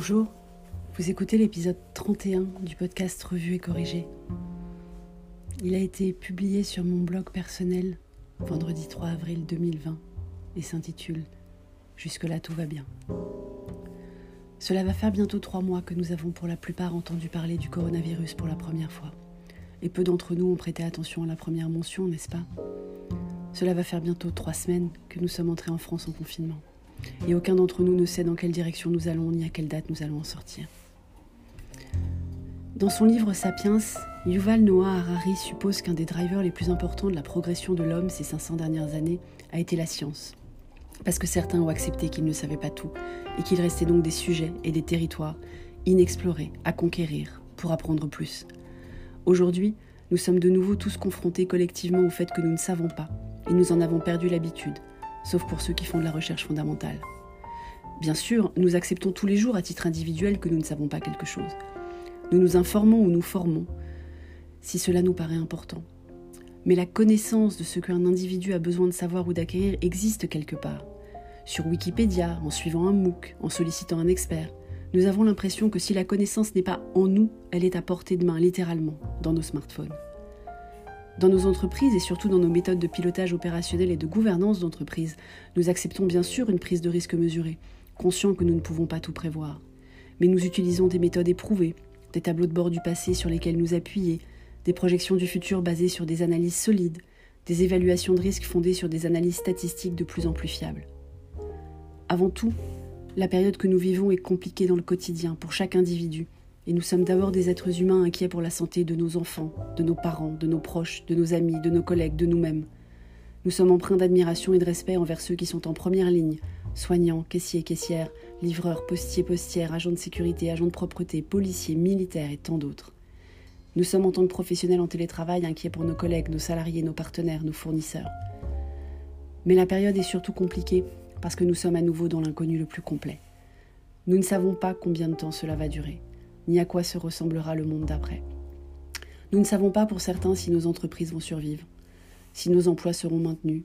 Bonjour, vous écoutez l'épisode 31 du podcast Revue et Corrigé. Il a été publié sur mon blog personnel vendredi 3 avril 2020 et s'intitule Jusque-là tout va bien. Cela va faire bientôt trois mois que nous avons pour la plupart entendu parler du coronavirus pour la première fois. Et peu d'entre nous ont prêté attention à la première mention, n'est-ce pas? Cela va faire bientôt trois semaines que nous sommes entrés en France en confinement et aucun d'entre nous ne sait dans quelle direction nous allons ni à quelle date nous allons en sortir. Dans son livre Sapiens, Yuval Noah Harari suppose qu'un des drivers les plus importants de la progression de l'homme ces 500 dernières années a été la science. Parce que certains ont accepté qu'ils ne savaient pas tout et qu'il restait donc des sujets et des territoires inexplorés à conquérir pour apprendre plus. Aujourd'hui, nous sommes de nouveau tous confrontés collectivement au fait que nous ne savons pas et nous en avons perdu l'habitude, sauf pour ceux qui font de la recherche fondamentale. Bien sûr, nous acceptons tous les jours à titre individuel que nous ne savons pas quelque chose. Nous nous informons ou nous formons, si cela nous paraît important. Mais la connaissance de ce qu'un individu a besoin de savoir ou d'acquérir existe quelque part. Sur Wikipédia, en suivant un MOOC, en sollicitant un expert, nous avons l'impression que si la connaissance n'est pas en nous, elle est à portée de main, littéralement, dans nos smartphones. Dans nos entreprises et surtout dans nos méthodes de pilotage opérationnel et de gouvernance d'entreprise, nous acceptons bien sûr une prise de risque mesurée, conscients que nous ne pouvons pas tout prévoir. Mais nous utilisons des méthodes éprouvées, des tableaux de bord du passé sur lesquels nous appuyer, des projections du futur basées sur des analyses solides, des évaluations de risque fondées sur des analyses statistiques de plus en plus fiables. Avant tout, la période que nous vivons est compliquée dans le quotidien pour chaque individu et nous sommes d'abord des êtres humains inquiets pour la santé de nos enfants, de nos parents, de nos proches, de nos amis, de nos collègues, de nous-mêmes. Nous sommes empreints d'admiration et de respect envers ceux qui sont en première ligne, soignants, caissiers, caissières, livreurs, postiers, postières, agents de sécurité, agents de propreté, policiers, militaires et tant d'autres. Nous sommes en tant que professionnels en télétravail inquiets pour nos collègues, nos salariés, nos partenaires, nos fournisseurs. Mais la période est surtout compliquée parce que nous sommes à nouveau dans l'inconnu le plus complet. Nous ne savons pas combien de temps cela va durer ni à quoi se ressemblera le monde d'après. Nous ne savons pas pour certains si nos entreprises vont survivre, si nos emplois seront maintenus,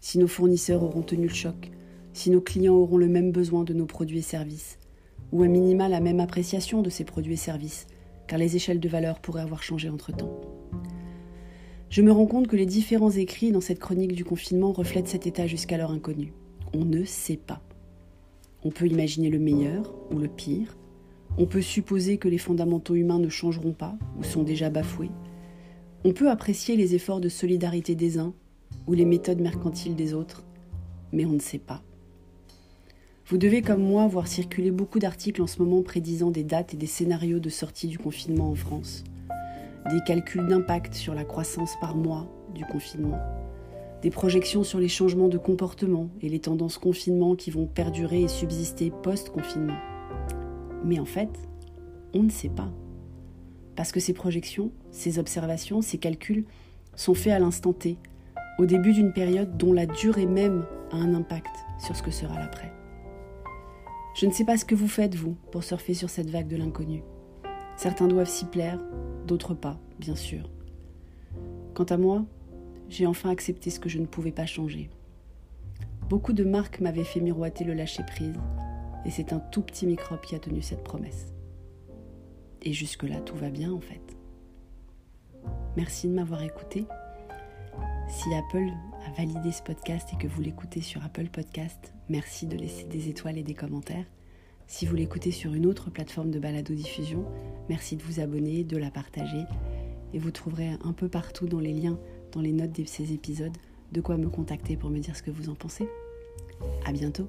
si nos fournisseurs auront tenu le choc, si nos clients auront le même besoin de nos produits et services, ou à minima la même appréciation de ces produits et services, car les échelles de valeur pourraient avoir changé entre-temps. Je me rends compte que les différents écrits dans cette chronique du confinement reflètent cet état jusqu'alors inconnu. On ne sait pas. On peut imaginer le meilleur ou le pire, on peut supposer que les fondamentaux humains ne changeront pas ou sont déjà bafoués. On peut apprécier les efforts de solidarité des uns ou les méthodes mercantiles des autres, mais on ne sait pas. Vous devez, comme moi, voir circuler beaucoup d'articles en ce moment prédisant des dates et des scénarios de sortie du confinement en France, des calculs d'impact sur la croissance par mois du confinement, des projections sur les changements de comportement et les tendances confinement qui vont perdurer et subsister post-confinement. Mais en fait, on ne sait pas. Parce que ces projections, ces observations, ces calculs sont faits à l'instant T, au début d'une période dont la durée même a un impact sur ce que sera l'après. Je ne sais pas ce que vous faites, vous, pour surfer sur cette vague de l'inconnu. Certains doivent s'y plaire, d'autres pas, bien sûr. Quant à moi, j'ai enfin accepté ce que je ne pouvais pas changer. Beaucoup de marques m'avaient fait miroiter le lâcher-prise, et c'est un tout petit microbe qui a tenu cette promesse. Et jusque-là, tout va bien en fait. Merci de m'avoir écouté. Si Apple a validé ce podcast et que vous l'écoutez sur Apple Podcast, merci de laisser des étoiles et des commentaires. Si vous l'écoutez sur une autre plateforme de balado-diffusion, merci de vous abonner, de la partager. Et vous trouverez un peu partout dans les liens, dans les notes de ces épisodes, de quoi me contacter pour me dire ce que vous en pensez. À bientôt!